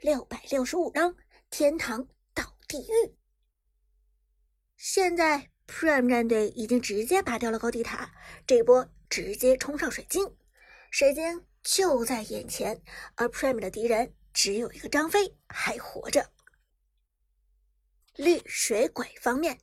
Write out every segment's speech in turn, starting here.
六百六十五章天堂到地狱。现在 Prime 战队已经直接拔掉了高地塔，这波直接冲上水晶，水晶就在眼前，而 Prime 的敌人只有一个张飞还活着。绿水鬼方面。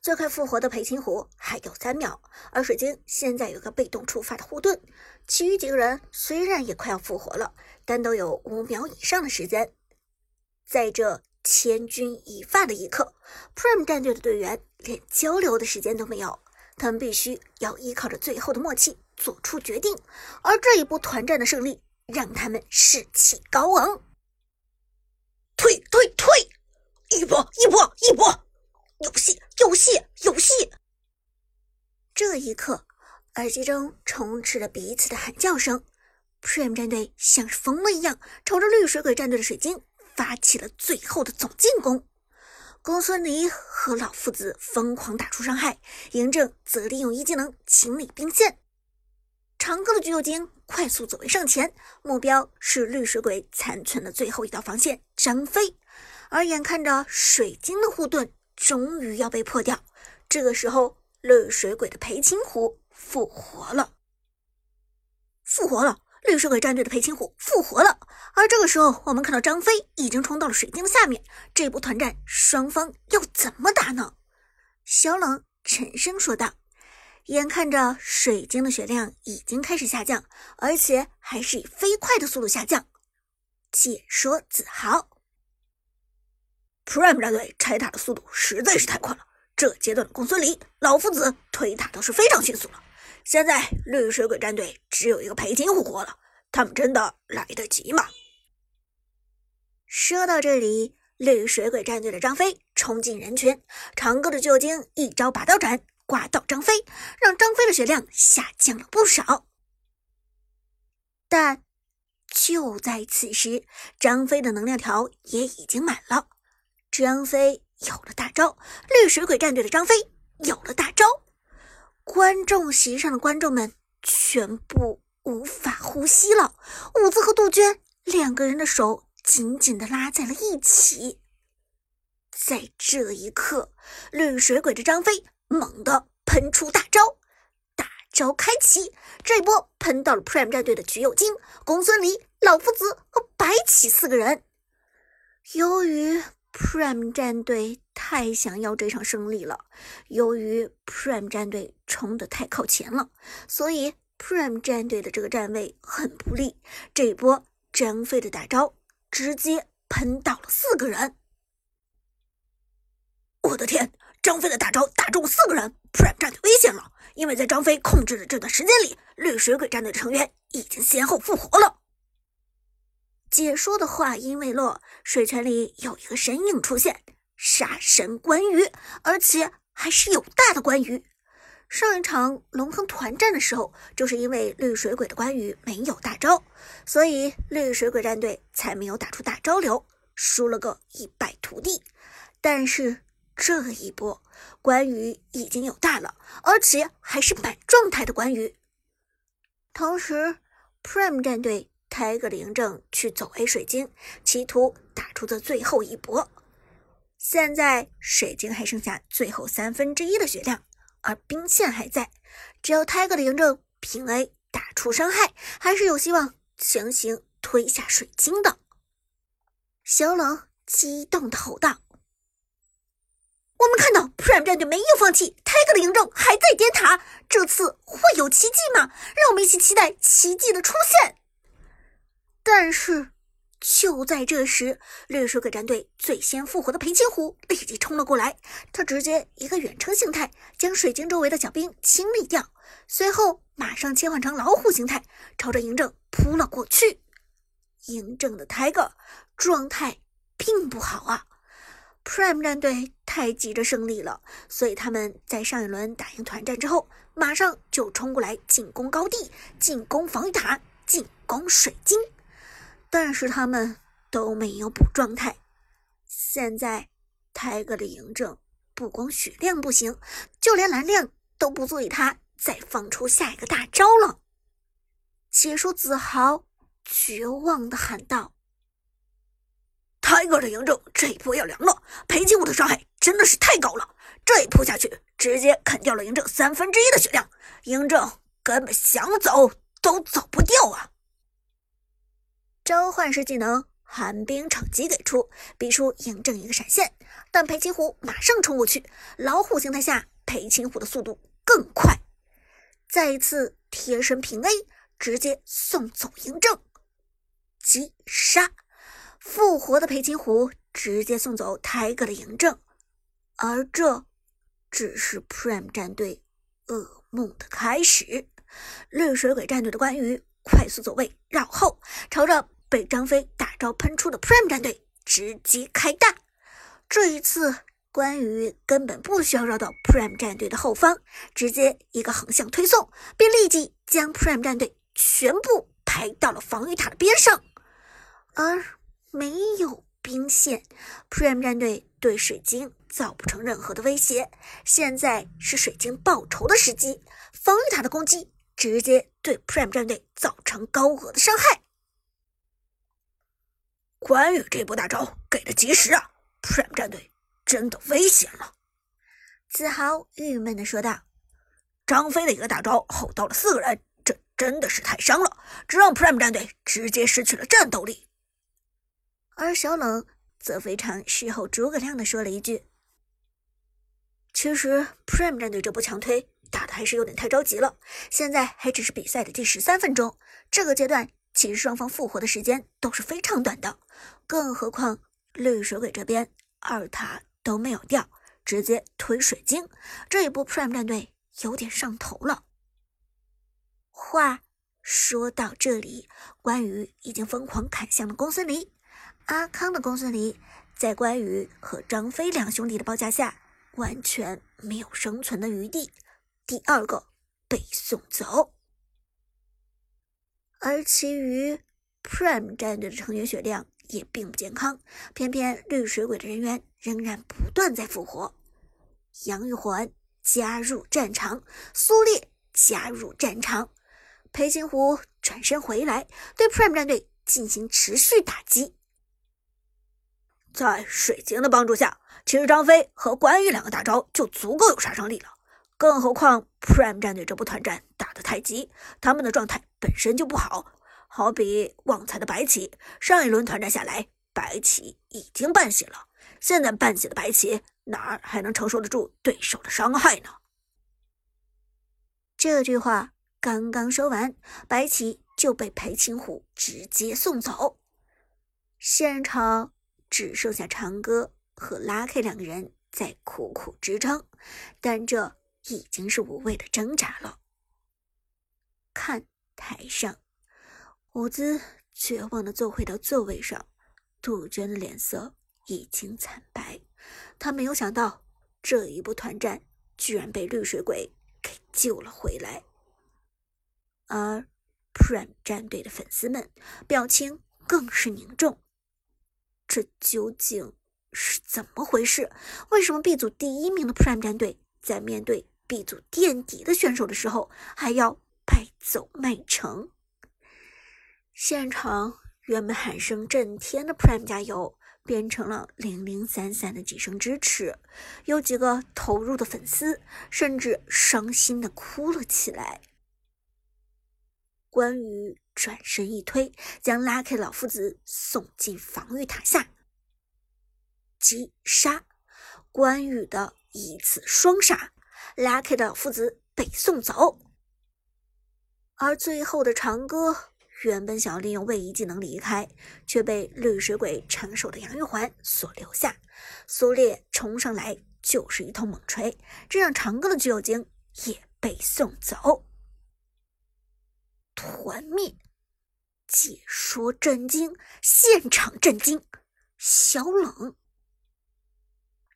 最快复活的裴擒虎还有三秒，而水晶现在有个被动触发的护盾，其余几个人虽然也快要复活了，但都有五秒以上的时间。在这千钧一发的一刻，Prime 战队的队员连交流的时间都没有，他们必须要依靠着最后的默契做出决定，而这一波团战的胜利让他们士气高昂。退退退，一波一波一波。有戏，有戏，有戏！这一刻，耳机中充斥着彼此的喊叫声。Prime 战队像是疯了一样，朝着绿水鬼战队的水晶发起了最后的总进攻。公孙离和老夫子疯狂打出伤害，嬴政则利用一技能清理兵线。长歌的橘右京快速走位上前，目标是绿水鬼残存的最后一道防线张飞。而眼看着水晶的护盾。终于要被破掉，这个时候，绿水鬼的裴擒虎复活了，复活了！绿水鬼战队的裴擒虎复活了。而这个时候，我们看到张飞已经冲到了水晶的下面，这波团战双方要怎么打呢？小冷沉声说道：“眼看着水晶的血量已经开始下降，而且还是以飞快的速度下降。”解说子豪。Prime 战队拆塔的速度实在是太快了，这阶段的公孙离、老夫子推塔都是非常迅速了。现在绿水鬼战队只有一个裴擒虎活了，他们真的来得及吗？说到这里，绿水鬼战队的张飞冲进人群，长歌的旧精一招拔刀斩刮到张飞，让张飞的血量下降了不少。但就在此时，张飞的能量条也已经满了。张飞有了大招，绿水鬼战队的张飞有了大招，观众席上的观众们全部无法呼吸了。伍子和杜鹃两个人的手紧紧的拉在了一起。在这一刻，绿水鬼的张飞猛地喷出大招，大招开启，这波喷到了 Prime 战队的橘右京、公孙离、老夫子和白起四个人。由于 Prime 战队太想要这场胜利了，由于 Prime 战队冲的太靠前了，所以 Prime 战队的这个站位很不利。这一波张飞的大招直接喷到了四个人，我的天！张飞的大招打中四个人，Prime 战队危险了，因为在张飞控制的这段时间里，绿水鬼战队的成员已经先后复活了。解说的话音未落，水泉里有一个身影出现，杀神关羽，而且还是有大的关羽。上一场龙坑团战的时候，就是因为绿水鬼的关羽没有大招，所以绿水鬼战队才没有打出大招流，输了个一败涂地。但是这一波，关羽已经有大了，而且还是满状态的关羽。同时，Prime 战队。开个灵正去走 A 水晶，企图打出这最后一搏。现在水晶还剩下最后三分之一的血量，而兵线还在，只要泰戈的嬴政平 A 打出伤害，还是有希望强行推下水晶的。小冷激动的吼道：“我们看到 Prime 战队没有放弃，泰戈的嬴政还在点塔，这次会有奇迹吗？让我们一起期待奇迹的出现！”但是，就在这时，绿水鬼战队最先复活的裴擒虎立即冲了过来。他直接一个远程形态将水晶周围的小兵清理掉，随后马上切换成老虎形态，朝着嬴政扑了过去。嬴政的 Tiger 状态并不好啊！Prime 战队太急着胜利了，所以他们在上一轮打赢团战之后，马上就冲过来进攻高地，进攻防御塔，进攻水晶。但是他们都没有补状态，现在泰戈的嬴政不光血量不行，就连蓝量都不足以他再放出下一个大招了。解说子豪绝望的喊道：“泰戈尔的嬴政这一波要凉了，裴擒虎的伤害真的是太高了，这一扑下去，直接啃掉了嬴政三分之一的血量，嬴政根本想走都走不掉啊！召唤师技能寒冰惩击给出，逼出嬴政一个闪现，但裴擒虎马上冲过去，老虎形态下，裴擒虎的速度更快，再一次贴身平 A，直接送走嬴政，击杀。复活的裴擒虎直接送走 Tiger 的嬴政，而这只是 Prime 战队噩梦的开始。绿水鬼战队的关羽快速走位绕后，朝着被张飞大招喷出的 Prime 战队直接开大。这一次，关羽根本不需要绕到 Prime 战队的后方，直接一个横向推送，便立即将 Prime 战队全部排到了防御塔的边上，而。没有兵线，Prime 战队对水晶造不成任何的威胁。现在是水晶报仇的时机，防御塔的攻击直接对 Prime 战队造成高额的伤害。关羽这波大招给的及时啊，Prime 战队真的危险了。子豪郁闷的说道：“张飞的一个大招吼到了四个人，这真的是太伤了，这让 Prime 战队直接失去了战斗力。”而小冷则非常事后诸葛亮的说了一句：“其实 Prime 战队这波强推打的还是有点太着急了，现在还只是比赛的第十三分钟，这个阶段其实双方复活的时间都是非常短的，更何况绿水鬼这边二塔都没有掉，直接推水晶，这一波 Prime 战队有点上头了。”话说到这里，关羽已经疯狂砍向了公孙离。阿康的公孙离在关羽和张飞两兄弟的包夹下，完全没有生存的余地。第二个被送走，而其余 Prime 战队的成员血量也并不健康，偏偏绿水鬼的人员仍然不断在复活。杨玉环加入战场，苏烈加入战场，裴擒虎转身回来，对 Prime 战队进行持续打击。在水晶的帮助下，其实张飞和关羽两个大招就足够有杀伤力了。更何况 Prime 战队这波团战打得太急，他们的状态本身就不好。好比旺财的白起，上一轮团战下来，白起已经半血了。现在半血的白起哪还能承受得住对手的伤害呢？这句话刚刚说完，白起就被裴擒虎直接送走，现场。只剩下长歌和拉 K 两个人在苦苦支撑，但这已经是无谓的挣扎了。看台上，伍兹绝望的坐回到座位上，杜鹃的脸色已经惨白。他没有想到这一波团战居然被绿水鬼给救了回来，而 Prime 战队的粉丝们表情更是凝重。这究竟是怎么回事？为什么 B 组第一名的 Prime 战队在面对 B 组垫底的选手的时候还要败走麦城？现场原本喊声震天的 Prime 加油，变成了零零散散的几声支持。有几个投入的粉丝甚至伤心的哭了起来。关羽。转身一推，将拉开老夫子送进防御塔下，击杀关羽的一次双杀，拉开的父子被送走。而最后的长歌原本想要利用位移技能离开，却被绿水鬼长手的杨玉环所留下。苏烈冲上来就是一通猛锤，这让长歌的巨有精也被送走。团灭，解说震惊，现场震惊。小冷，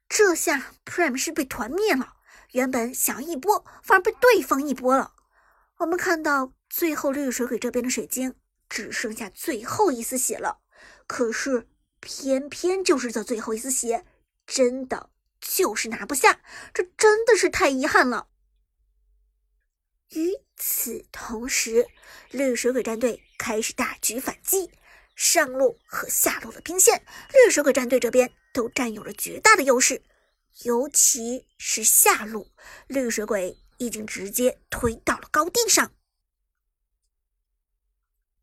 这下 Prime 是被团灭了。原本想一波，反而被对方一波了。我们看到最后绿水鬼这边的水晶只剩下最后一丝血了，可是偏偏就是这最后一丝血，真的就是拿不下，这真的是太遗憾了。与此同时，绿水鬼战队开始大举反击，上路和下路的兵线，绿水鬼战队这边都占有了绝大的优势，尤其是下路，绿水鬼已经直接推到了高地上。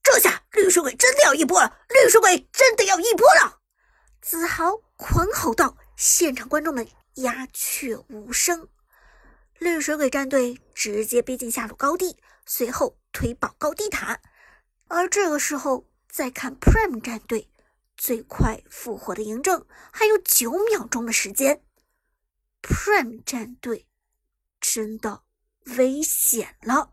这下绿水鬼真的要一波了！绿水鬼真的要一波了！子豪狂吼道，现场观众们鸦雀无声。绿水鬼战队直接逼近下路高地，随后推爆高地塔。而这个时候，再看 Prime 战队，最快复活的嬴政还有九秒钟的时间。Prime 战队真的危险了。